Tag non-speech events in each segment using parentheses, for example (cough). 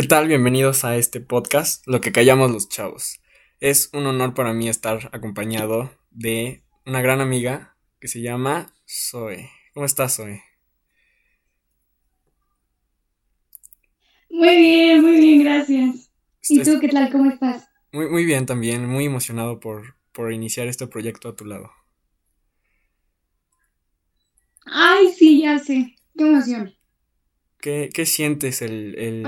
¿Qué tal? Bienvenidos a este podcast, Lo que callamos los chavos. Es un honor para mí estar acompañado de una gran amiga que se llama Zoe. ¿Cómo estás, Zoe? Muy bien, muy bien, gracias. ¿Y tú qué tal? ¿Cómo estás? Muy, muy bien también, muy emocionado por, por iniciar este proyecto a tu lado. Ay, sí, ya sé. Qué emoción. ¿Qué, sientes el,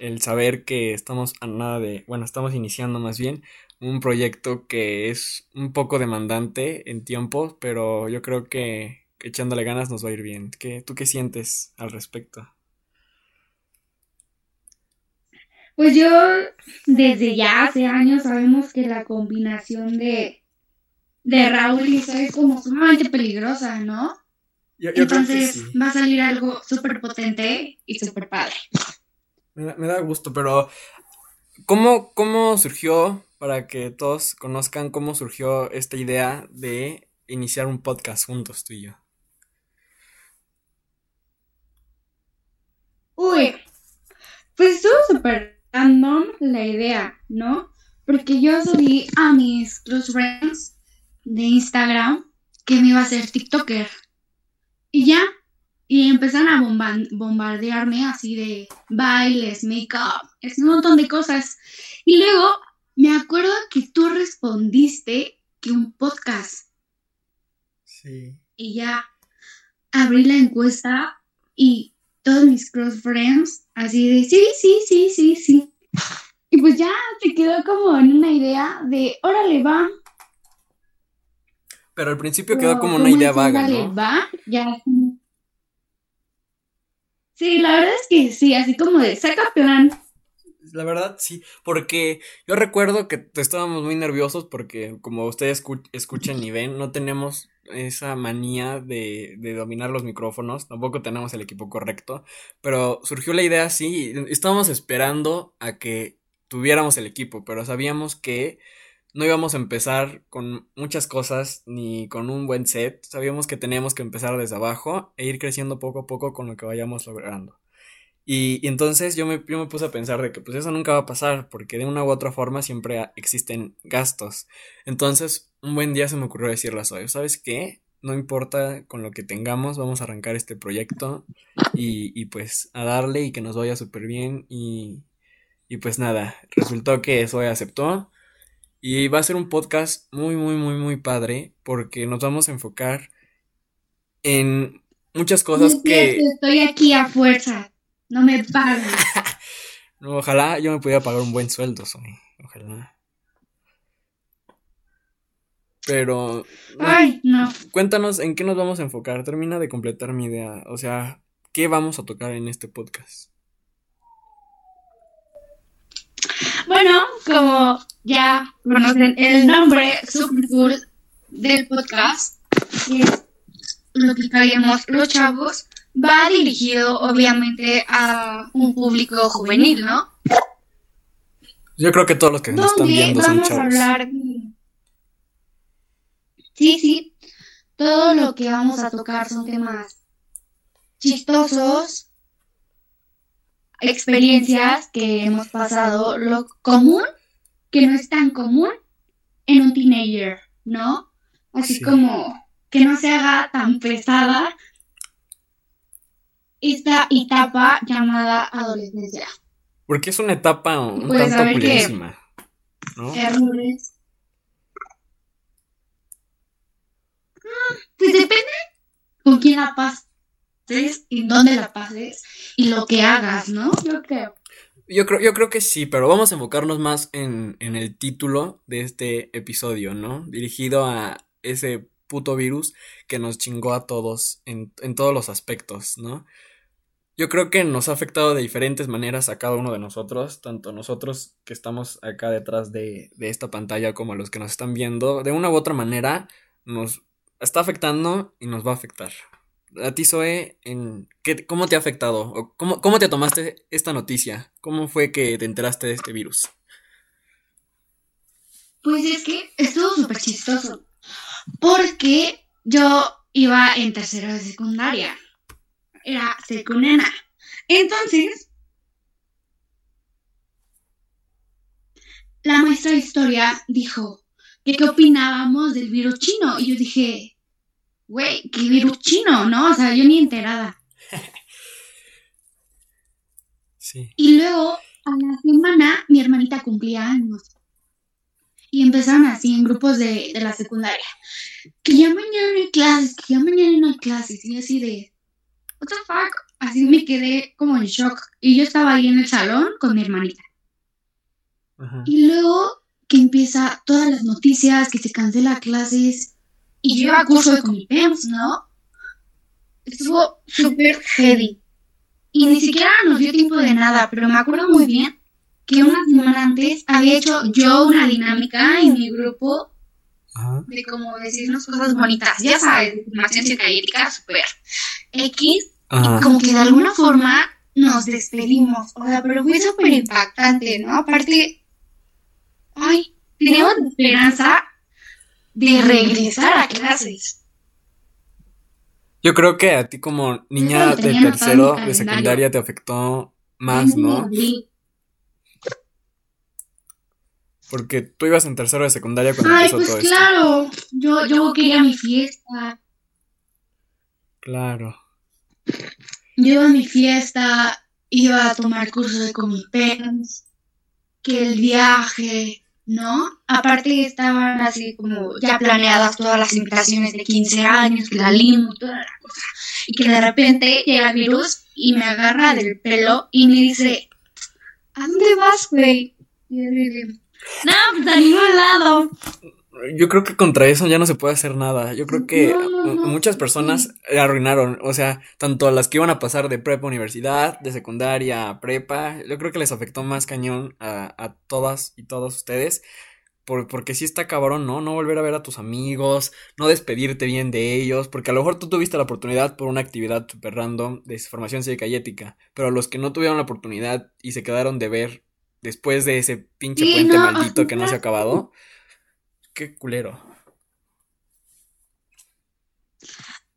el, saber que estamos a nada de, bueno, estamos iniciando más bien un proyecto que es un poco demandante en tiempo, pero yo creo que, echándole ganas nos va a ir bien. ¿Qué, ¿Tú qué sientes al respecto? Pues yo, desde ya hace años sabemos que la combinación de, de Raúl y Zoe es como sumamente peligrosa, ¿no? Entonces va a salir algo súper potente y súper padre. Me da, gusto, pero ¿cómo, ¿cómo surgió, para que todos conozcan cómo surgió esta idea de iniciar un podcast juntos tú y yo? Uy, pues estuvo súper random la idea, ¿no? Porque yo subí a mis close friends de Instagram que me iba a ser TikToker. Y ya, y empezaron a bombardearme así de bailes, make-up, es un montón de cosas. Y luego me acuerdo que tú respondiste que un podcast. Sí. Y ya abrí la encuesta y todos mis cross friends así de sí, sí, sí, sí, sí. Y pues ya se quedó como en una idea de órale, va, pero al principio quedó como una idea vaga, ¿no? Va, ya. Sí, la verdad es que sí, así como de saca plan. La verdad, sí, porque yo recuerdo que estábamos muy nerviosos porque como ustedes escuchan y ven, no tenemos esa manía de, de, dominar los micrófonos, tampoco tenemos el equipo correcto, pero surgió la idea así, estábamos esperando a que tuviéramos el equipo, pero sabíamos que no íbamos a empezar con muchas cosas ni con un buen set. Sabíamos que teníamos que empezar desde abajo e ir creciendo poco a poco con lo que vayamos logrando. Y, entonces yo me, yo me, puse a pensar de que pues eso nunca va a pasar porque de una u otra forma siempre existen gastos. Entonces un buen día se me ocurrió decirle a Zoe, ¿sabes qué? No importa con lo que tengamos, vamos a arrancar este proyecto y, y pues a darle y que nos vaya súper bien y, y pues nada, resultó que Zoe aceptó y va a ser un podcast muy, muy, muy, muy padre porque nos vamos a enfocar en muchas cosas que... Estoy aquí a fuerza, no me pagan. (laughs) ojalá yo me pudiera pagar un buen sueldo, Sony. Ojalá. Pero... Ay, no. Cuéntanos en qué nos vamos a enfocar. Termina de completar mi idea. O sea, ¿qué vamos a tocar en este podcast? Bueno, como ya conocen el nombre super cool del podcast, que es lo que caemos los chavos, va dirigido obviamente a un público juvenil, ¿no? Yo creo que todos los que nos están viendo son chavos. Vamos a hablar Sí, sí. Todo lo que vamos a tocar son temas chistosos, experiencias que hemos pasado, lo común, que no es tan común en un teenager, ¿no? Así como que no se haga tan pesada esta etapa llamada adolescencia. Porque es una etapa un tanto purísima, ¿no? Errores. Ah, pues depende con quién la y dónde la pases y lo que hagas, ¿no? Yo creo. Yo creo, yo creo que sí, pero vamos a enfocarnos más en, en el título de este episodio, ¿no? Dirigido a ese puto virus que nos chingó a todos en, en todos los aspectos, ¿no? Yo creo que nos ha afectado de diferentes maneras a cada uno de nosotros, tanto nosotros que estamos acá detrás de, de esta pantalla como a los que nos están viendo, de una u otra manera nos está afectando y nos va a afectar a ti, Zoe, en, ¿qué, ¿cómo te ha afectado? O cómo, ¿Cómo te tomaste esta noticia? ¿Cómo fue que te enteraste de este virus? Pues es que estuvo súper chistoso. Porque yo iba en tercera de secundaria. Era secunena. Entonces, la maestra de historia dijo que qué opinábamos del virus chino. Y yo dije, güey, ¿qué virus chino? ¿No? O sea, yo ni enterada. (laughs) Sí. Y luego, a la semana, mi hermanita cumplía años. Y empezaron así en grupos de, de la secundaria. Que ya mañana no hay clases, que ya mañana no hay clases. Y así de, what the fuck? Así me quedé como en shock. Y yo estaba ahí en el salón con mi hermanita. Ajá. Y luego que empieza todas las noticias, que se cancela clases. Y yo iba a curso de Comipems, ¿no? Estuvo súper heavy. Y ni siquiera nos dio tiempo de nada, pero me acuerdo muy bien que una semana antes había hecho yo una dinámica en mi grupo Ajá. de como decirnos cosas bonitas, ya sabes, de formación psicoanalítica súper X, Ajá. y como que de alguna forma nos despedimos, o sea, pero fue súper impactante, ¿no? Aparte, ay, teníamos la esperanza de regresar a clases. Yo creo que a ti como niña de tercero de secundaria te afectó más, ¿no? Porque tú ibas en tercero de secundaria cuando Ay, empezó pues todo esto. claro, yo, yo quería mi fiesta, Claro. yo iba a mi fiesta, iba a tomar cursos de Comipens, que el viaje, ¿no? Aparte estaban así como ya planeadas todas las invitaciones de 15 años, que la limo toda la cosa. Y que de repente llega el virus y me agarra del pelo y me dice, ¿a dónde vas, güey? Y yo digo, no, pues a ningún lado. Yo creo que contra eso ya no se puede hacer nada. Yo creo que No, no, no, muchas personas arruinaron, o sea, tanto las que iban a pasar de prepa a universidad, de secundaria a prepa, yo creo que les afectó más cañón a, a todas y todos ustedes. Por, porque sí está cabrón, ¿no? No volver a ver a tus amigos, no despedirte bien de ellos, porque a lo mejor tú tuviste la oportunidad por una actividad super random de formación cívica y ética, pero los que no tuvieron la oportunidad y se quedaron de ver después de ese pinche Sí, puente maldito que no se ha acabado, qué culero.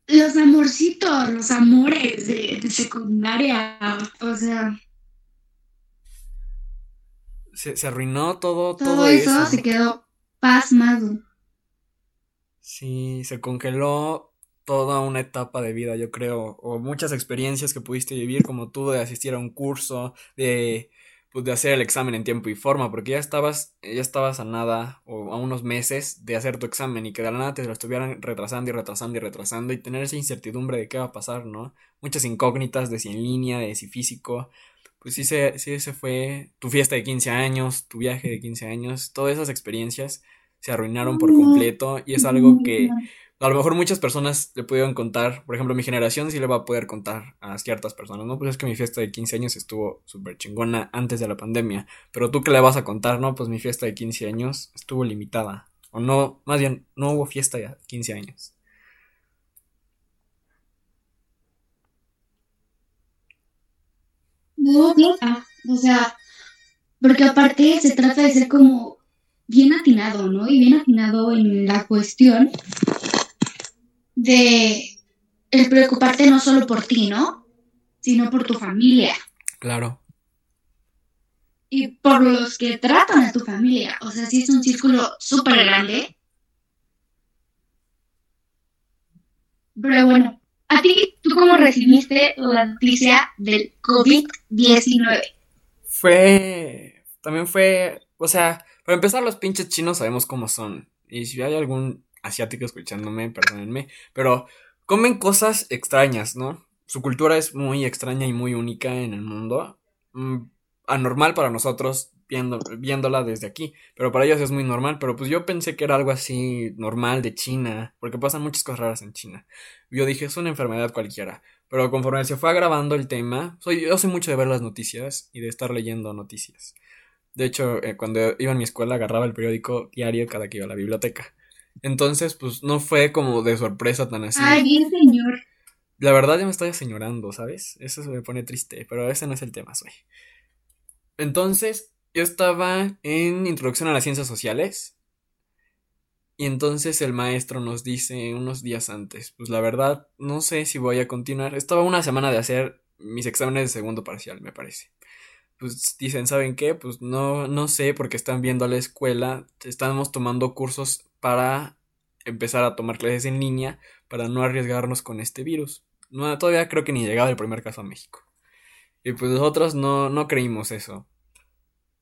Los amorcitos, los amores de, de secundaria, o sea, Se, se arruinó todo, todo, todo eso, eso. se quedó pasmado. Sí, se congeló toda una etapa de vida, yo creo, o muchas experiencias que pudiste vivir, como tú de asistir a un curso, de, pues, de hacer el examen en tiempo y forma, porque ya estabas, ya estabas a nada o a unos meses de hacer tu examen y que de la nada te lo estuvieran retrasando y retrasando y retrasando y tener esa incertidumbre de qué va a pasar, ¿no? Muchas incógnitas de si en línea, de si físico. Pues sí se, sí se fue tu fiesta de 15 años, tu viaje de 15 años, todas esas experiencias se arruinaron por completo y es algo que. A lo mejor muchas personas le pudieron contar, por ejemplo, mi generación sí le va a poder contar a ciertas personas, ¿no? Pues es que mi fiesta de 15 años estuvo súper chingona antes de la pandemia, pero tú qué le vas a contar, ¿no? Pues mi fiesta de 15 años estuvo limitada, o no, más bien, no hubo fiesta de 15 años. No, o sea, porque aparte se trata de ser como bien atinado, ¿no? Y bien atinado en la cuestión de el preocuparte no solo por ti, ¿no? Sino por tu familia Claro, y por los que tratan a tu familia. O sea, sí es un círculo súper grande. Pero bueno, a ti, ¿tú cómo recibiste la noticia del COVID-19? fue, también fue, o sea, para empezar los pinches chinos sabemos cómo son, y si hay algún asiático escuchándome, perdónenme, pero comen cosas extrañas, ¿no? Su cultura es muy extraña y muy única en el mundo. Mm, anormal para nosotros viendo, viéndola desde aquí, pero para ellos es muy normal. Pero pues yo pensé que era algo así normal de China, porque pasan muchas cosas raras en China. Yo dije, es una enfermedad cualquiera. Pero conforme se fue agravando el tema, soy, yo soy mucho de ver las noticias y de estar leyendo noticias. De hecho, eh, cuando iba a mi escuela agarraba el periódico diario cada que iba a la biblioteca. Entonces, pues no fue como de sorpresa tan así. Ay, bien, señor. La verdad ya me estoy aseñorando, ¿sabes? Eso se me pone triste, pero ese no es el tema, soy. Entonces, yo estaba en Introducción a las Ciencias Sociales. Y entonces el maestro nos dice unos días antes, pues la verdad, no sé si voy a continuar. Estaba una semana de hacer mis exámenes de segundo parcial, me parece. pues dicen, ¿saben qué? Pues no, no sé, porque están viendo a la escuela, estamos tomando cursos para empezar a tomar clases en línea para no arriesgarnos con este virus. No, todavía creo que ni llegaba el primer caso a México. Y pues nosotros no, no creímos eso.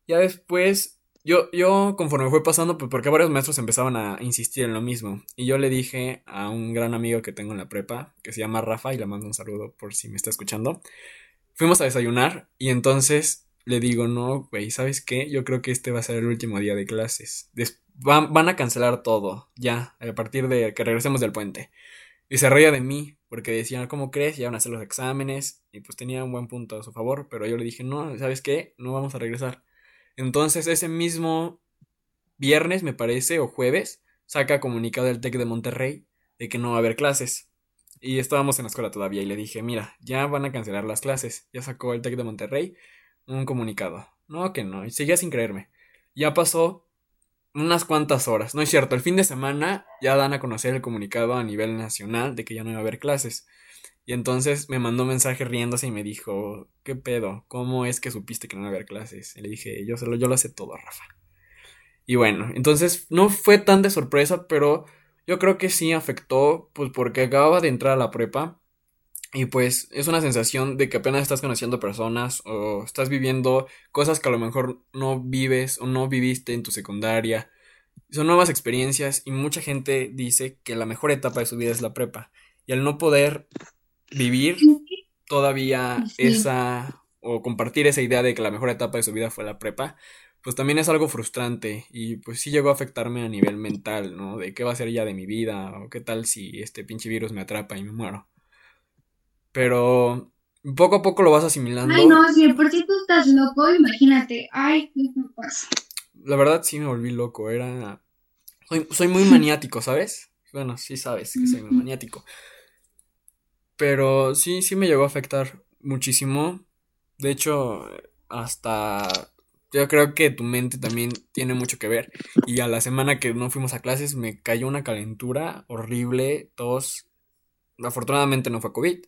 Ya después, yo, yo conforme fue pasando, pues porque varios maestros empezaban a insistir en lo mismo. Y yo le dije a un gran amigo que tengo en la prepa, que se llama Rafa, y le mando un saludo por si me está escuchando. Fuimos a desayunar y entonces le digo, no, güey, ¿sabes qué? Yo creo que este va a ser el último día de clases. Van, van, a cancelar todo, ya, a partir de que regresemos del puente. Y se reía de mí, porque decían, ¿cómo crees? Ya van a hacer los exámenes. Y pues tenía un buen punto a su favor, pero yo le dije, no, ¿sabes qué? No vamos a regresar. Entonces ese mismo viernes, me parece, o jueves, saca comunicado el TEC de Monterrey de que no va a haber clases. Y estábamos en la escuela todavía y le dije, mira, ya van a cancelar las clases. Ya sacó el TEC de Monterrey un comunicado. No, que no. Y seguía sin creerme. Ya pasó unas cuantas horas. No es cierto, el fin de semana ya dan a conocer el comunicado a nivel nacional de que ya no iba a haber clases. Y entonces me mandó un mensaje riéndose y me dijo, ¿qué pedo? ¿Cómo es que supiste que no iba a haber clases? Y le dije, yo, lo, yo lo sé todo, Rafa. Y bueno, entonces no fue tan de sorpresa, pero yo creo que sí afectó, pues porque acababa de entrar a la prepa. Y pues es una sensación de que apenas estás conociendo personas o estás viviendo cosas que a lo mejor no vives o no viviste en tu secundaria. Son nuevas experiencias y mucha gente dice que la mejor etapa de su vida es la prepa. Y al no poder vivir todavía esa o compartir esa idea de que la mejor etapa de su vida fue la prepa, pues también es algo frustrante y pues sí llegó a afectarme a nivel mental, ¿no? De qué va a ser ya de mi vida o qué tal si este pinche virus me atrapa y me muero. Pero poco a poco lo vas asimilando. Ay, no, si por si tú estás loco, imagínate. Ay, ¿qué pasa? La verdad sí me volví loco, era... Soy, muy maniático, ¿sabes? Bueno, sí sabes que soy muy maniático. Pero sí, sí me llegó a afectar muchísimo. De hecho, hasta yo creo que tu mente también tiene mucho que ver. Y a la semana que no fuimos a clases me cayó una calentura horrible, tos. Afortunadamente no fue COVID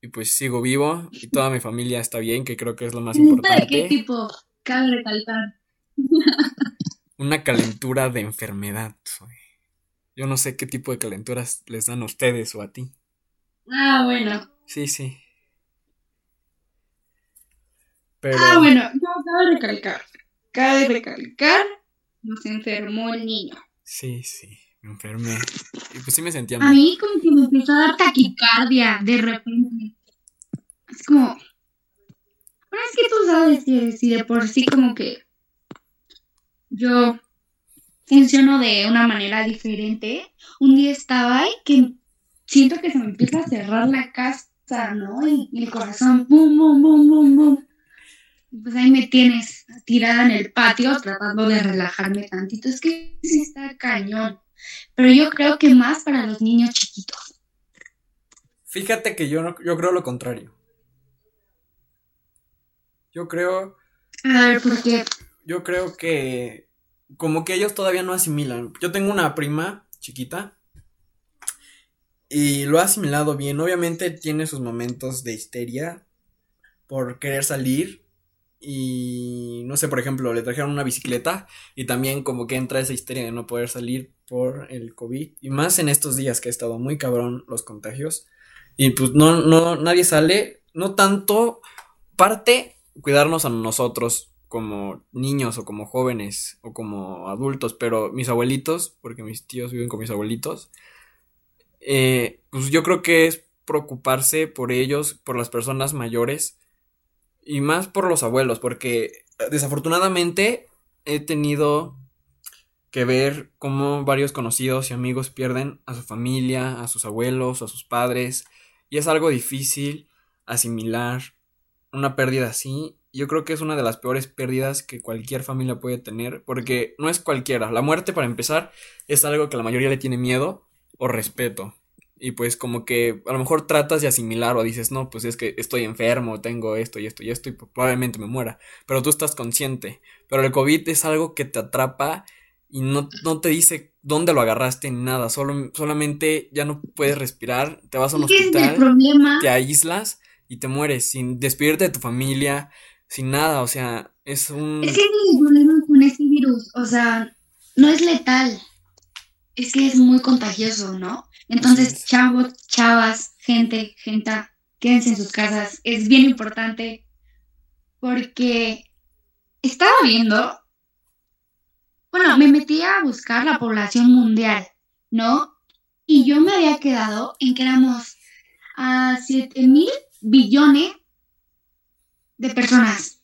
y pues sigo vivo y toda mi familia está bien, que creo que es lo más (laughs) importante. ¿De qué tipo? Cabe recalcar. Una calentura de enfermedad. Yo no sé qué tipo de calenturas les dan a ustedes o a ti. Ah, bueno. Sí, sí. Pero... Ah, bueno, no, cabe recalcar. Cabe recalcar, nos enfermó el niño. Sí, sí me enfermé. Y pues sí me sentía mal. A mí como que me empezó a dar taquicardia de repente. Es como... Bueno, es que tú sabes que si de por sí como que yo funciono de una manera diferente, un día estaba ahí que siento que se me empieza a cerrar la casa, ¿no? Y el corazón, bum, bum, bum, bum, bum. Pues ahí me tienes tirada en el patio tratando de relajarme tantito. Es que sí está cañón pero yo creo que más para los niños chiquitos. Fíjate que yo, no, yo creo lo contrario. Yo creo... A ver, ¿por qué? Yo creo que como que ellos todavía no asimilan. Yo tengo una prima chiquita y lo ha asimilado bien. Obviamente tiene sus momentos de histeria por querer salir y no sé, por ejemplo, le trajeron una bicicleta y también como que entra esa histeria de no poder salir por el COVID. Y más en estos días que ha estado muy cabrón los contagios. Y pues no, no, nadie sale, no tanto. Parte cuidarnos a nosotros como niños o como jóvenes o como adultos, pero mis abuelitos, porque mis tíos viven con mis abuelitos, eh, pues yo creo que es preocuparse por ellos, por las personas mayores y más por los abuelos, porque desafortunadamente he tenido que ver cómo varios conocidos y amigos pierden a su familia, a sus abuelos, a sus padres, y es algo difícil asimilar una pérdida así. Yo creo que es una de las peores pérdidas que cualquier familia puede tener, porque no es cualquiera. La muerte, para empezar, es algo que la mayoría le tiene miedo o respeto. Y pues como que a lo mejor tratas de asimilar o dices, no, pues es que estoy enfermo, tengo esto y esto y esto y probablemente me muera. Pero tú estás consciente. Pero el COVID es algo que te atrapa y no, no te dice dónde lo agarraste ni nada. Solo, solamente ya no puedes respirar, te vas a un hospital, te aíslas y te mueres sin despedirte de tu familia. sin nada, o sea, es un... Es que el problema con este virus, o sea, no es letal, es que es muy contagioso, ¿no? Entonces, chavos, chavas, gente, gente, quédense en sus casas, es bien importante porque estaba viendo, bueno, me metí a buscar la población mundial, ¿no? Y yo me había quedado en que éramos a 7 mil billones de personas.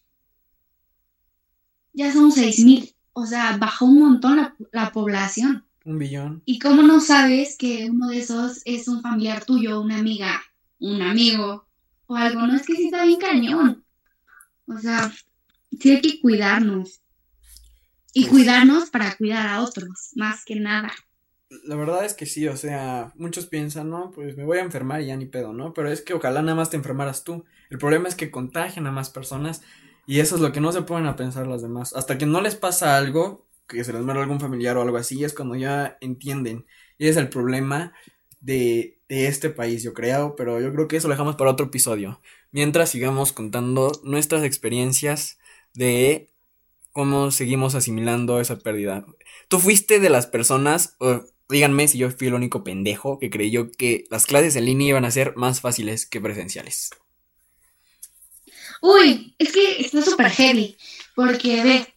Ya son 6 mil. O sea, bajó un montón la, la, población. Un billón. ¿Y cómo no sabes que uno de esos es un familiar tuyo, una amiga, un amigo o algo? No es que sí está bien cañón. O sea, sí hay que cuidarnos. Y pues cuidarnos para cuidar a otros, más que nada. La verdad es que sí, o sea, muchos piensan, no, pues me voy a enfermar y ya ni pedo, ¿no? Pero es que ojalá nada más te enfermaras tú. El problema es que contagian a más personas y eso es lo que no se ponen a pensar las demás. Hasta que no les pasa algo, que se les muere algún familiar o algo así, es cuando ya entienden. Y es el problema de, de este país, yo creo, pero yo creo que eso lo dejamos para otro episodio. Mientras sigamos contando nuestras experiencias de cómo seguimos asimilando esa pérdida. Tú fuiste de las personas, díganme si yo fui el único pendejo que creyó que las clases en línea iban a ser más fáciles que presenciales. Uy, es que está súper heavy, porque ve,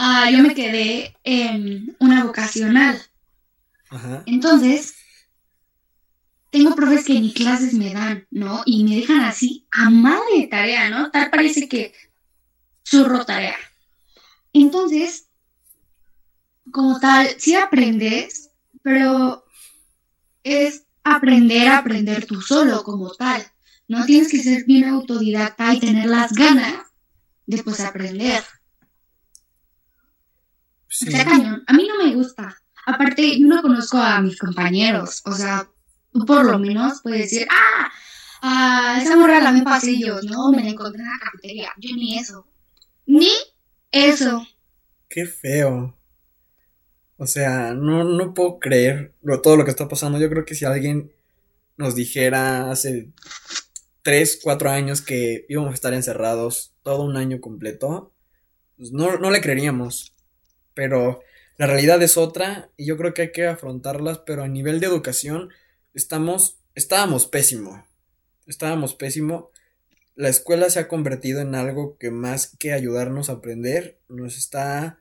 uh, yo me quedé en una vocacional. Ajá. Entonces, tengo profes que ni clases me dan, ¿no? Y me dejan así a madre de tarea, ¿no? Tal parece que zurro tarea. Entonces, como tal, sí aprendes, pero es aprender a aprender tú solo como tal. No tienes que ser bien autodidacta y tener las ganas de pues aprender. O sea, cañón. A mí no me gusta. Aparte, yo no conozco a mis compañeros. O sea, tú por lo menos puedes decir, ah, ah esa morra la me pasillos, ¿no? Me la encontré en la cafetería. Yo ni eso. Ni eso. Qué feo. O sea, no, no puedo creer todo lo que está pasando. Yo creo que si alguien nos dijera hace 3, 4 años que íbamos a estar encerrados todo un año completo, pues no, no le creeríamos. Pero la realidad es otra y yo creo que hay que afrontarlas, pero a nivel de educación estamos, estábamos pésimo. Estábamos pésimo. La escuela se ha convertido en algo que más que ayudarnos a aprender, nos está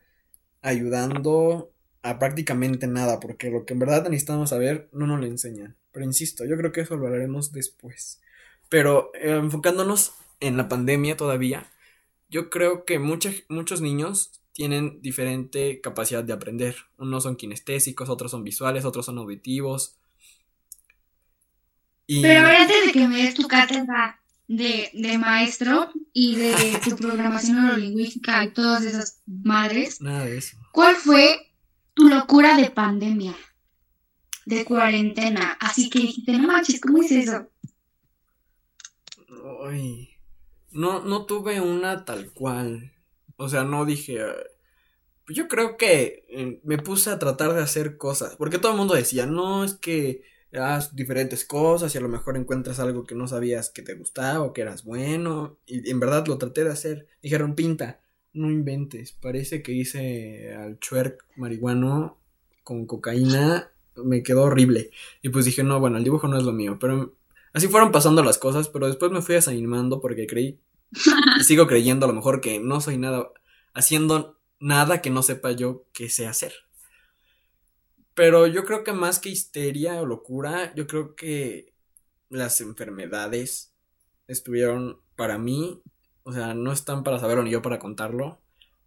ayudando a prácticamente nada, porque lo que en verdad necesitamos saber no nos lo enseñan. Pero insisto, yo creo que eso lo hablaremos después. Pero eh, enfocándonos en la pandemia todavía, yo creo que muchos niños tienen diferente capacidad de aprender. Unos son kinestésicos, otros son visuales, otros son auditivos. Pero antes de que me des tu cátedra de, de maestro y de (laughs) tu programación neurolingüística y todas esas madres, Nada de eso. ¿cuál fue tu locura de pandemia, de cuarentena. Así que dijiste, no manches, ¿cómo es eso? Ay, no, no tuve una tal cual. O sea, no dije. Yo creo que eh, me puse a tratar de hacer cosas. Porque todo el mundo decía, no, es que haz diferentes cosas y a lo mejor encuentras algo que no sabías que te gustaba o que eras bueno. Y en verdad lo traté de hacer. Dijeron, pinta no inventes, parece que hice al chuerk marihuano con cocaína, me quedó horrible. Y pues dije, no, bueno, el dibujo no es lo mío, pero así fueron pasando las cosas, pero después me fui desanimando porque creí, sigo creyendo a lo mejor que no soy nada, haciendo nada que no sepa yo que sé hacer. Pero yo creo que más que histeria o locura, yo creo que las enfermedades estuvieron para mí o sea, no están para saberlo ni yo para contarlo.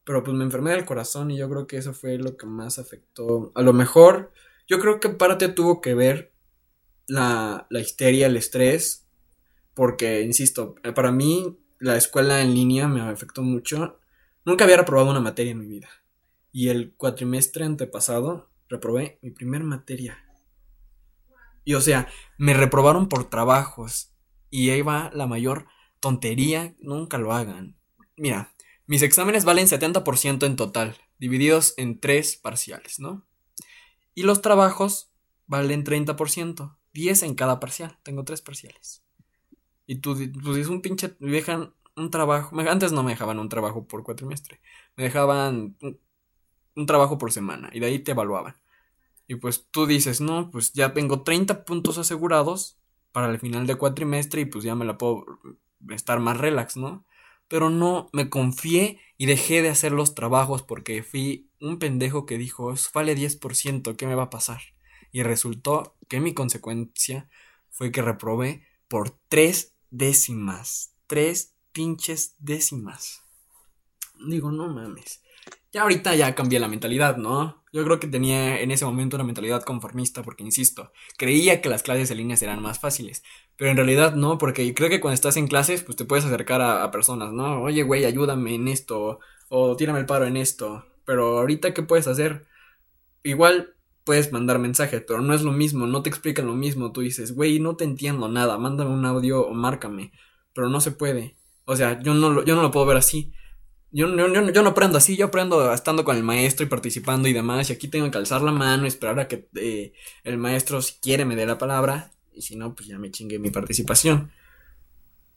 Pero pues me enfermé del corazón y yo creo que eso fue lo que más afectó. A lo mejor, yo creo que parte tuvo que ver la, la histeria, el estrés. Porque, insisto, para mí la escuela en línea me afectó mucho. Nunca había reprobado una materia en mi vida. Y el cuatrimestre antepasado reprobé mi primer materia. Y o sea, me reprobaron por trabajos. Y ahí va la mayor tontería, nunca lo hagan. Mira, mis exámenes valen 70% en total, divididos en tres parciales, ¿no? Y los trabajos valen 30%, 10 en cada parcial, tengo tres parciales. Y tú, pues es un pinche, dejan un trabajo, antes no me dejaban un trabajo por cuatrimestre, me dejaban un, trabajo por semana y de ahí te evaluaban. Y pues tú dices, no, pues ya tengo 30 puntos asegurados para el final de cuatrimestre y pues ya me la puedo estar más relax, ¿no? Pero no, me confié y dejé de hacer los trabajos porque fui un pendejo que dijo, vale 10%, ¿qué me va a pasar? Y resultó que mi consecuencia fue que reprobé por tres décimas. Tres pinches décimas. Digo, no mames. Ya ahorita ya cambié la mentalidad, ¿no? Yo creo que tenía en ese momento una mentalidad conformista porque, insisto, creía que las clases en línea eran más fáciles. Pero en realidad no, porque creo que cuando estás en clases, pues te puedes acercar a, a personas, ¿no? Oye, güey, ayúdame en esto. O tírame el paro en esto. Pero ahorita, ¿qué puedes hacer? Igual puedes mandar mensajes, pero no es lo mismo, no te explican lo mismo. Tú dices, güey, no te entiendo nada, mándame un audio o márcame. Pero no se puede. O sea, yo no lo, yo no lo puedo ver así. Yo, yo, yo, no aprendo así, yo aprendo estando con el maestro y participando y demás. Y aquí tengo que alzar la mano y esperar a que eh, el maestro, si quiere, me dé la palabra. Y si no, pues ya me chingue mi participación.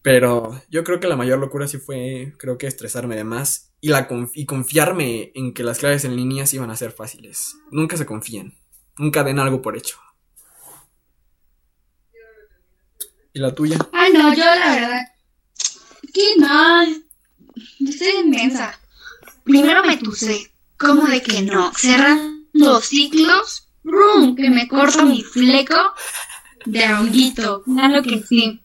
Pero yo creo que la mayor locura sí fue, creo que estresarme de más y, la y confiarme en que las claves en línea iban a ser fáciles. Nunca se confíen, nunca den algo por hecho. ¿Y la tuya? Ay, no, yo la verdad. Que no. estoy inmensa. Primero me tuse. como de que no? Cerran los ciclos. ¡Rum! Que me corto mi fleco de honguito. Claro que sí.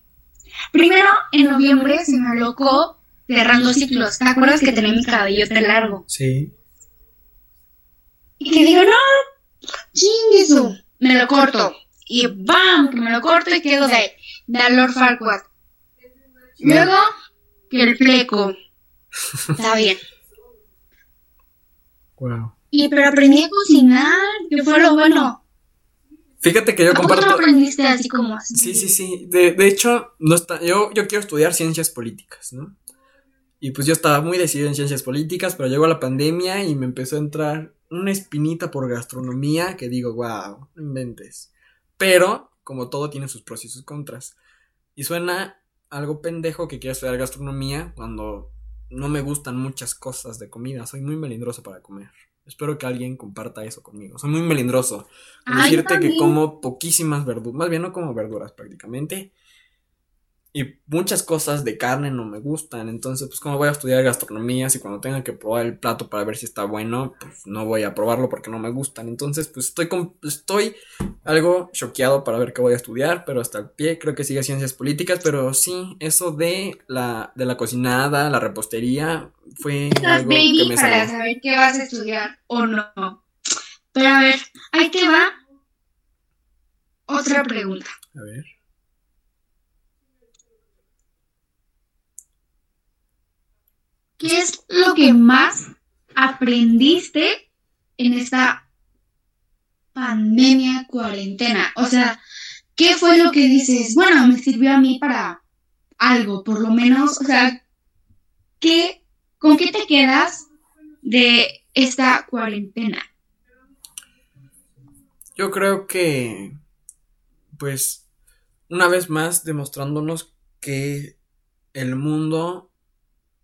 Primero, en noviembre se me alocó cerrando ciclos. ¿Te acuerdas que tenía mi cabello tan largo? Sí. Y que digo, no, chingue me lo corto. Y ¡bam! Que me lo corto y quedo de, de Lord Farquaad. Luego, que el fleco. Está bien. Wow. Y pero aprendí a cocinar, que fue lo bueno. Fíjate que yo comparto. ¿Cómo aprendiste así como así? Sí, sí, sí. De, de hecho, no está... yo, yo quiero estudiar ciencias políticas, ¿no? Y pues yo estaba muy decidido en ciencias políticas, pero llegó la pandemia y me empezó a entrar una espinita por gastronomía que digo, wow, no inventes. Pero, como todo, tiene sus pros y sus contras. Y suena algo pendejo que quiera estudiar gastronomía cuando no me gustan muchas cosas de comida. Soy muy melindroso para comer. Espero que alguien comparta eso conmigo. Soy muy melindroso. decirte que como poquísimas verduras, más bien no como verduras prácticamente. Y muchas cosas de carne no me gustan. Entonces, pues como voy a estudiar gastronomía, si cuando tenga que probar el plato para ver si está bueno, pues no voy a probarlo porque no me gustan. Entonces, pues estoy, estoy algo choqueado para ver qué voy a estudiar, pero hasta el pie creo que sigue ciencias políticas. Pero sí, eso de la, de la cocinada, la repostería, fue algo que me para saber qué vas a estudiar o no. Pero a ver, ahí te va otra pregunta. A ver. ¿Qué es lo que más aprendiste en esta pandemia, cuarentena? O sea, ¿qué fue lo que dices? Bueno, me sirvió a mí para algo, por lo menos, o sea, ¿qué, ¿con qué te quedas de esta cuarentena? Yo creo que, pues, una vez más demostrándonos que el mundo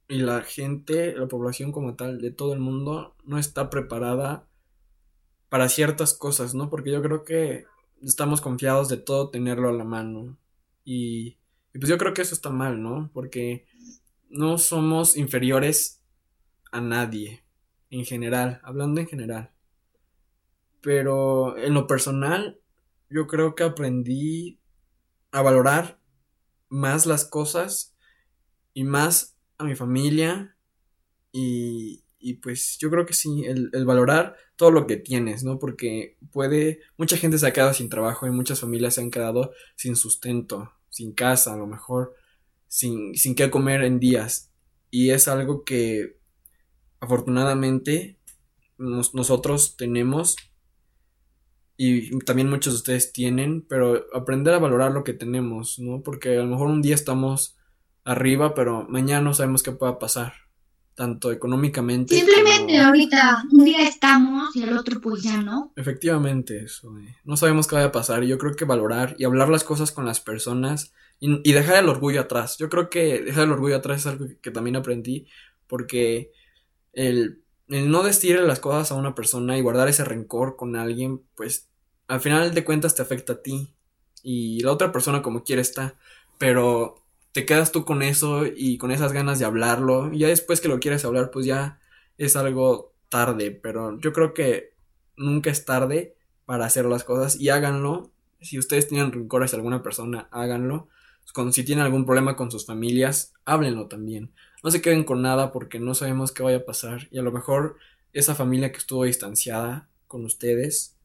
y la gente, la población como tal de todo el mundo no está preparada para ciertas cosas, ¿no? Porque yo creo que estamos confiados de todo tenerlo a la mano. Y, pues yo creo que eso está mal, ¿no? Porque no somos inferiores a nadie, en general, hablando en general. Pero en lo personal, yo creo que aprendí a valorar más las cosas y más a mi familia y, y pues yo creo que sí, el, valorar todo lo que tienes, ¿no? Porque puede, mucha gente se ha quedado sin trabajo y muchas familias se han quedado sin sustento, sin casa a lo mejor, sin, sin qué comer en días. Y es algo que afortunadamente nosotros tenemos y también muchos de ustedes tienen, pero aprender a valorar lo que tenemos, ¿no? Porque a lo mejor un día estamos arriba, pero mañana no sabemos qué pueda pasar. tanto económicamente. Simplemente ahorita, un día estamos y el otro pues ya no. Efectivamente, eso. eh. No sabemos qué vaya a pasar. y Yo creo que valorar y hablar las cosas con las personas y, y dejar el orgullo atrás. Yo creo que dejar el orgullo atrás es algo que, que también aprendí porque el, el no decirle las cosas a una persona y guardar ese rencor con alguien, pues al final de cuentas te afecta a ti y la otra persona como quiere está, pero te quedas tú con eso y con esas ganas de hablarlo y ya después que lo quieres hablar pues ya es algo tarde, pero yo creo que nunca es tarde para hacer las cosas y háganlo. Si ustedes tienen rencor hacia alguna persona, háganlo. Con, si tienen algún problema con sus familias, háblenlo también. No se queden con nada porque no sabemos qué vaya a pasar y a lo mejor esa familia que estuvo distanciada con ustedes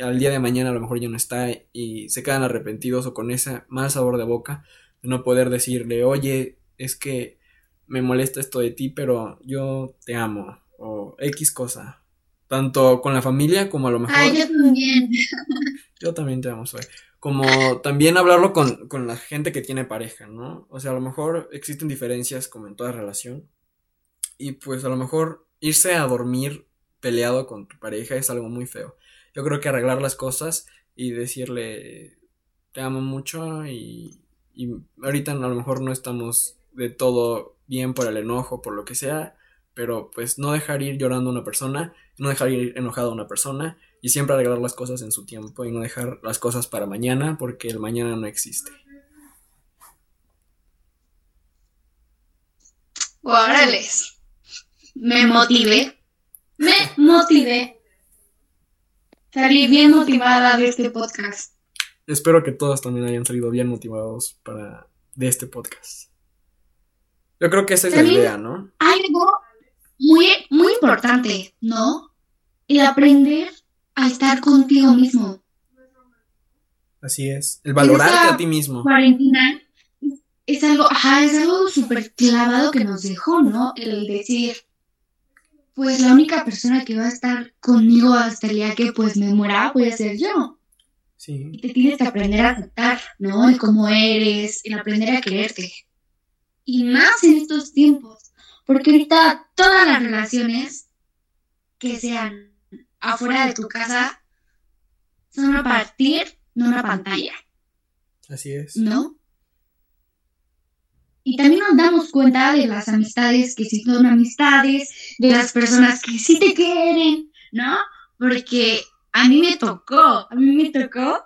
al día de mañana a lo mejor ya no está y se quedan arrepentidos o con ese mal sabor de boca no poder decirle, oye, es que me molesta esto de ti, pero yo te amo o X cosa. Tanto con la familia como a lo mejor... Ay, yo también. (laughs) Yo también te amo, soy. Como también hablarlo con, con la gente que tiene pareja, ¿no? O sea, a lo mejor existen diferencias como en toda relación. Y pues a lo mejor irse a dormir peleado con tu pareja es algo muy feo. Yo creo que arreglar las cosas y decirle te amo mucho y, y ahorita a lo mejor no estamos de todo bien por el enojo, por lo que sea, pero pues no dejar ir llorando a una persona, no dejar ir enojado a una persona y siempre arreglar las cosas en su tiempo y no dejar las cosas para mañana porque el mañana no existe. Órales. Me motivé. Me motivé. Salí bien motivada de este podcast. Espero que todos también hayan salido bien motivados para de este podcast. Yo creo que esa es la idea, ¿no? Hay algo muy, muy importante, ¿no? El aprender a estar contigo mismo. Así es. El valorarte a ti mismo. Cuarentena es algo, ajá, es algo súper clavado que nos dejó, ¿no? El decir, pues la única persona que va a estar conmigo hasta el día que pues me muera voy a ser yo. Sí. Y te tienes que aprender a aceptar, ¿no? El cómo eres, el aprender a quererte. Y más en estos tiempos, porque ahorita todas las relaciones que sean afuera de tu casa son a partir de una pantalla, Así es. ¿no? Y también nos damos cuenta de las amistades que sí son amistades, de las personas que sí te quieren, ¿no? Porque a mí me tocó, a mí me tocó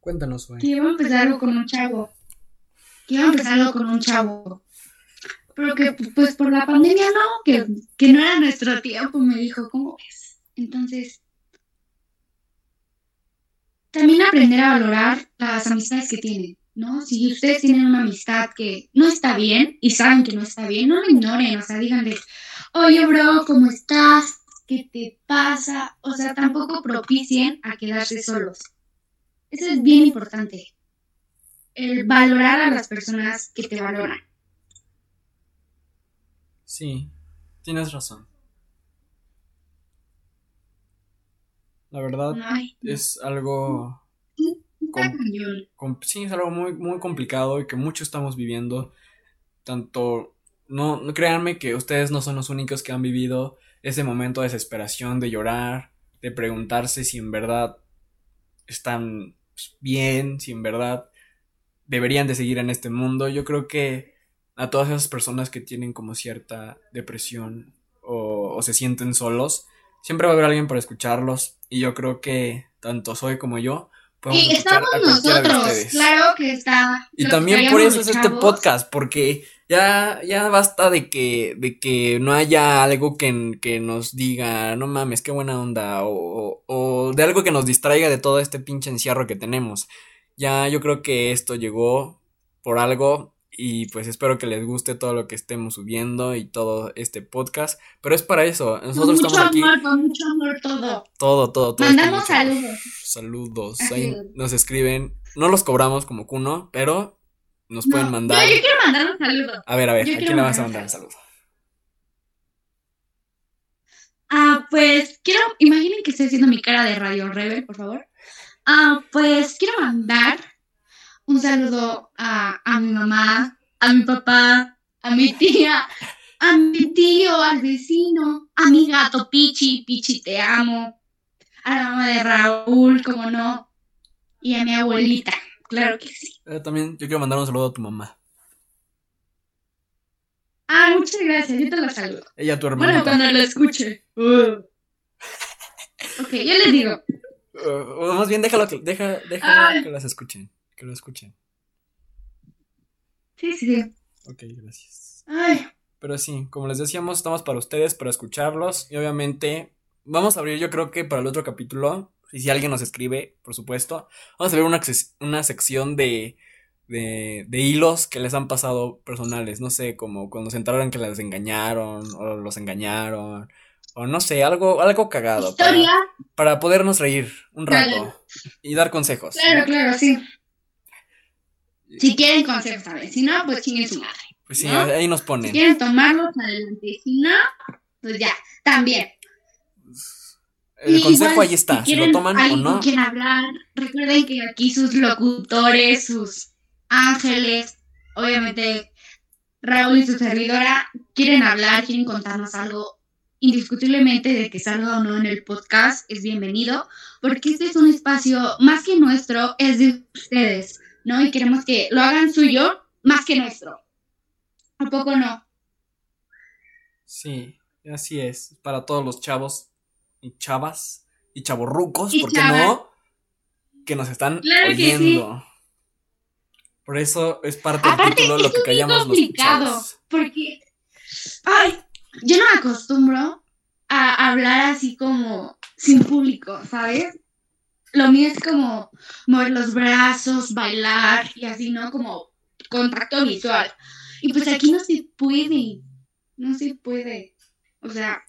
Cuéntanos, güey. que iba a empezar algo con un chavo. Que iba a empezar algo con un chavo. Pero que pues por la pandemia no, que, que no era nuestro tiempo, me dijo, ¿cómo ves? Entonces, también aprender a valorar las amistades que tienen, ¿no? Si ustedes tienen una amistad que no está bien y saben que no está bien, no lo ignoren, o sea, díganle, oye, bro, ¿cómo estás? ¿Qué te pasa? O sea, tampoco propicien a quedarse solos. Eso es bien importante. El valorar a las personas que te valoran. Sí, tienes razón. La verdad Ay, no. es algo sí, es algo muy, muy complicado y que muchos estamos viviendo. Tanto, no créanme que ustedes no son los únicos que han vivido ese momento de desesperación, de llorar, de preguntarse si en verdad están pues, bien, si en verdad deberían de seguir en este mundo. Yo creo que a todas esas personas que tienen como cierta depresión o, o se sienten solos, siempre va a haber alguien para escucharlos y yo creo que tanto Soy como yo Y estamos nosotros, claro que está. Y también por eso es este podcast, porque ya, ya basta de que, de que no haya algo que, que nos diga, no mames, qué buena onda, o, o, o de algo que nos distraiga de todo este pinche encierro que tenemos. Ya yo creo que esto llegó por algo y pues espero que les guste todo lo que estemos subiendo y todo este podcast, pero es para eso, Con nosotros mucho estamos aquí, amor, con mucho amor todo. todo, todo, todo. Mandamos saludos. Saludos, ahí nos escriben, no los cobramos como Cuno, pero nos pueden mandar. Yo, yo quiero mandar un saludo. A ver, a ver, Yo ¿a quién le vas a mandar un saludo? Ah, pues quiero, imaginen que estoy haciendo mi cara de Radio Rebel, por favor. Ah, pues quiero mandar un saludo a, a mi mamá, a mi papá, a mi tía a mi tío, al vecino, a mi gato Pichi, Pichi te amo, a la mamá de Raúl, como no, y a mi abuelita, claro que sí. Eh, también yo quiero mandar un saludo a tu mamá. Ah, muchas gracias, yo te la saludo. Ella, tu hermana. Bueno, cuando lo escuche. Uh. (laughs) ok, yo les digo. Uh, más bien déjalo que, deja, Ay. que las escuchen. Que lo escuchen. Sí, sí. Ok, gracias. Ay, Pero sí, como les decíamos, estamos para ustedes, para escucharlos. Y obviamente, vamos a abrir, yo creo que para el otro capítulo, y si alguien nos escribe, por supuesto, vamos a ver una, una sección de, de, de hilos que les han pasado personales. No sé, como cuando se enteraron que las engañaron, o los engañaron, o no sé, algo, algo cagado. para- historia. Para, podernos reír un rato Claro. y dar consejos. Claro, ¿no? claro, sí. Si quieren consejos, ¿sabes? Si no, pues chinguen su madre. Pues sí, ¿no? ahí nos Si ponen. quieren tomarlos, adelante. Si no, pues ya, también. El Y consejo igual, ahí está, si, lo quieren toman o no. quien hablar, recuerden que aquí sus locutores, sus ángeles, obviamente Raúl y su servidora quieren hablar, quieren contarnos algo. Indiscutiblemente de que salga o no en el podcast es bienvenido, porque este es un espacio más que nuestro, es de ustedes, ¿no? Y queremos que lo hagan suyo más que nuestro. ¿A poco no? Sí, así es. Para todos los chavos y chavas y chavorrucos, Y ¿por qué chavas. no? Que nos están Claro que sí. oyendo. Por eso es parte del título lo es que callamos los chavos. porque, ay, yo no me acostumbro a hablar así como sin público, ¿sabes? Lo mío es como mover los brazos, bailar y así, ¿no? Como contacto visual. Y pues aquí no se puede, no se puede. O sea,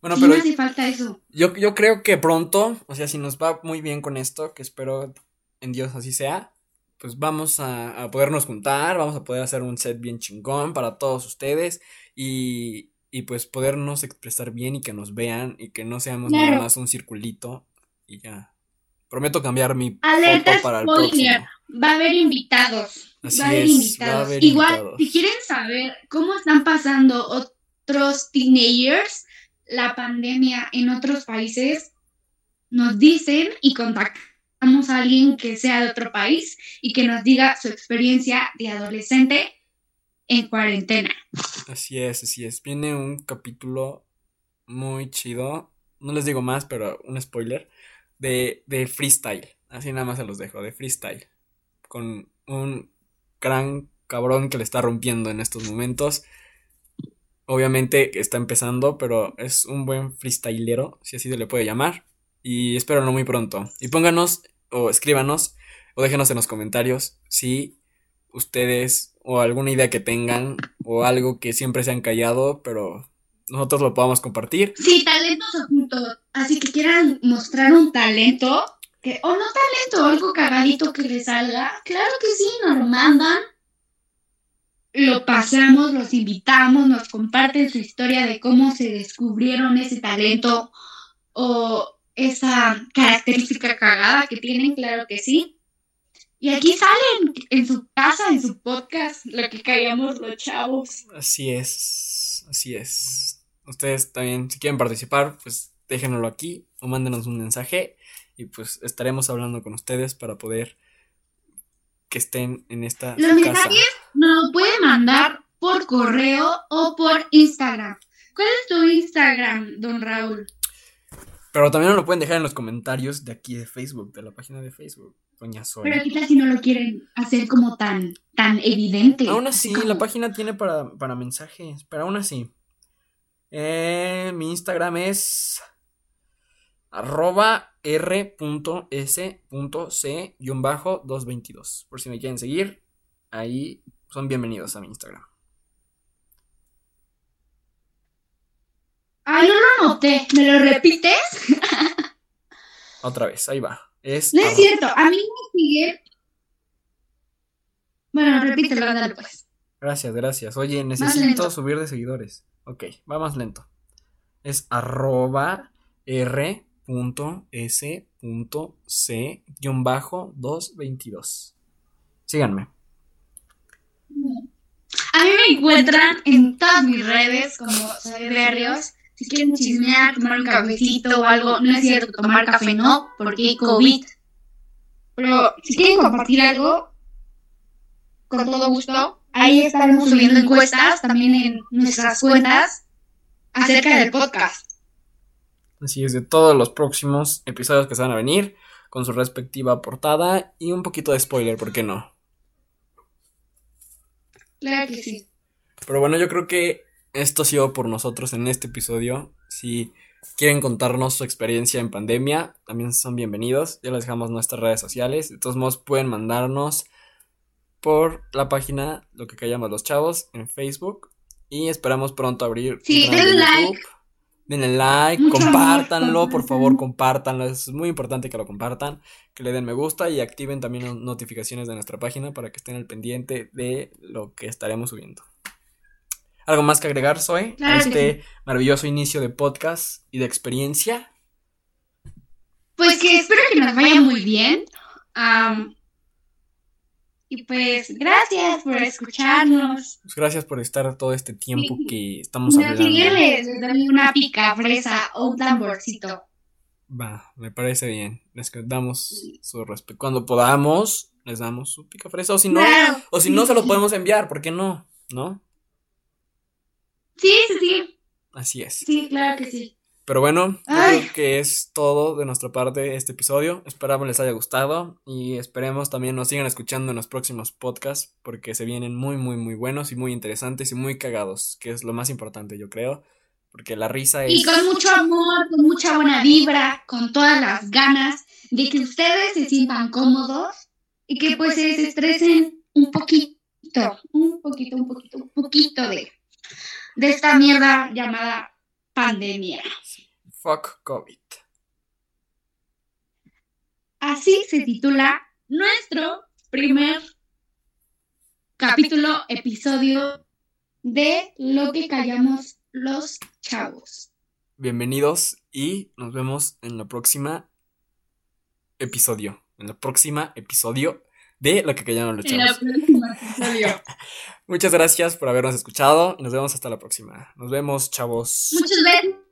Bueno, sí pero me hace falta eso. yo, yo creo que pronto, o sea, si nos va muy bien con esto, que espero en Dios así sea, pues vamos a, a podernos juntar, vamos a poder hacer un set bien chingón para todos ustedes y, y pues podernos expresar bien y que nos vean y que no seamos nada más un circulito y ya. Prometo cambiar mi Alerta foto para el spoiler. próximo. Va a haber invitados. Así va a haber es, invitados. va a haber Igual, invitados. si quieren saber cómo están pasando otros teenagers la pandemia en otros países, nos dicen y contactamos a alguien que sea de otro país y que nos diga su experiencia de adolescente en cuarentena. Así es, así es. Viene un capítulo muy chido. No les digo más, pero un spoiler. De, de freestyle. Así nada más se los dejo, de freestyle. Con un gran cabrón que le está rompiendo en estos momentos. Obviamente está empezando, pero es un buen freestylero, si así se le puede llamar. Y espérenlo muy pronto. Y pónganos, o escríbanos, o déjenos en los comentarios si ustedes o alguna idea que tengan o algo que siempre se han callado, pero nosotros lo podamos compartir. Sí, talentos ocultos. Así que quieran mostrar un talento, que, o no talento, algo cagadito que les salga. Claro que sí, nos lo mandan. Lo pasamos, los invitamos, nos comparten su historia de cómo se descubrieron ese talento o esa característica cagada que tienen, claro que sí. Y aquí salen en su casa, en su podcast, lo que callamos los chavos. Así es, así es. Ustedes también, si quieren participar, pues déjenoslo aquí o mándenos un mensaje y pues estaremos hablando con ustedes para poder que estén en esta Los casa. mensajes nos lo pueden mandar por correo o por Instagram. ¿Cuál es tu Instagram, don Raúl? Pero también nos lo pueden dejar en los comentarios de aquí de Facebook, de la página de Facebook, Doña Zoe. Pero tal si no lo quieren hacer como tan, tan evidente. Aún así, como- la página tiene para, para mensajes, pero aún así. Eh, mi Instagram es arroba r.s.c-222. Por si me quieren seguir, ahí son bienvenidos a mi Instagram. Ay, no lo noté. ¿Me lo repites? (laughs) Otra vez, ahí va. Es No es cierto. A mí me sigue. Bueno, repítelo, ándale pues. Gracias, gracias. Oye, necesito subir de seguidores. Ok, va más lento. Es arroba r.s.c-222. Síganme. A mí me encuentran en todas mis redes como soy. Si quieren chismear, tomar un cafecito o algo, no es cierto, tomar café no, porque hay COVID. Pero si quieren compartir algo, con todo gusto, ahí estaremos subiendo encuestas también en nuestras cuentas acerca del podcast. Así es, de todos los próximos episodios que se van a venir, con su respectiva portada y un poquito de spoiler, ¿por qué no? Claro que sí. Pero bueno, yo creo que esto ha sido por nosotros en este episodio. Si quieren contarnos su experiencia en pandemia, también son bienvenidos. Ya les dejamos nuestras redes sociales. De todos modos, pueden mandarnos por la página Lo que callamos los chavos en Facebook. Y esperamos pronto abrir. Sí, denle like. Denle like, compártanlo, por favor, compártanlo. Es muy importante que lo compartan, que le den me gusta y activen también notificaciones de nuestra página para que estén al pendiente de lo que estaremos subiendo. ¿Algo más que agregar, Zoe? a este maravilloso inicio de podcast y de experiencia. Pues que espero que nos vaya muy bien. Y pues gracias por escucharnos. Pues gracias por estar todo este tiempo que estamos hablando. les doy una pica fresa o un tamborcito. Va, me parece bien. Les damos su respeto. Cuando podamos, les damos su pica fresa. O si no, o si no, se lo podemos enviar. ¿Por qué no? ¿No? Sí, sí, sí. Así es. Sí, claro que sí. Pero bueno, creo que es todo de nuestra parte este episodio. Esperamos les haya gustado y esperemos también nos sigan escuchando en los próximos podcasts porque se vienen muy, muy, muy buenos y muy interesantes y muy cagados, que es lo más importante, yo creo. Porque la risa es... Y con mucho amor, con mucha buena vibra, con todas las ganas de que ustedes se sientan cómodos y que pues se desestresen un poquito, un poquito, un poquito, un poquito de, de esta mierda llamada pandemia. Fuck COVID. Así se titula nuestro primer capítulo, episodio de Lo que callamos los chavos. Bienvenidos y nos vemos en la próxima episodio. En la próxima episodio de Lo que callamos los chavos. En la próxima episodio. (laughs) Muchas gracias por habernos escuchado y nos vemos hasta la próxima. Nos vemos, chavos. Muchas gracias.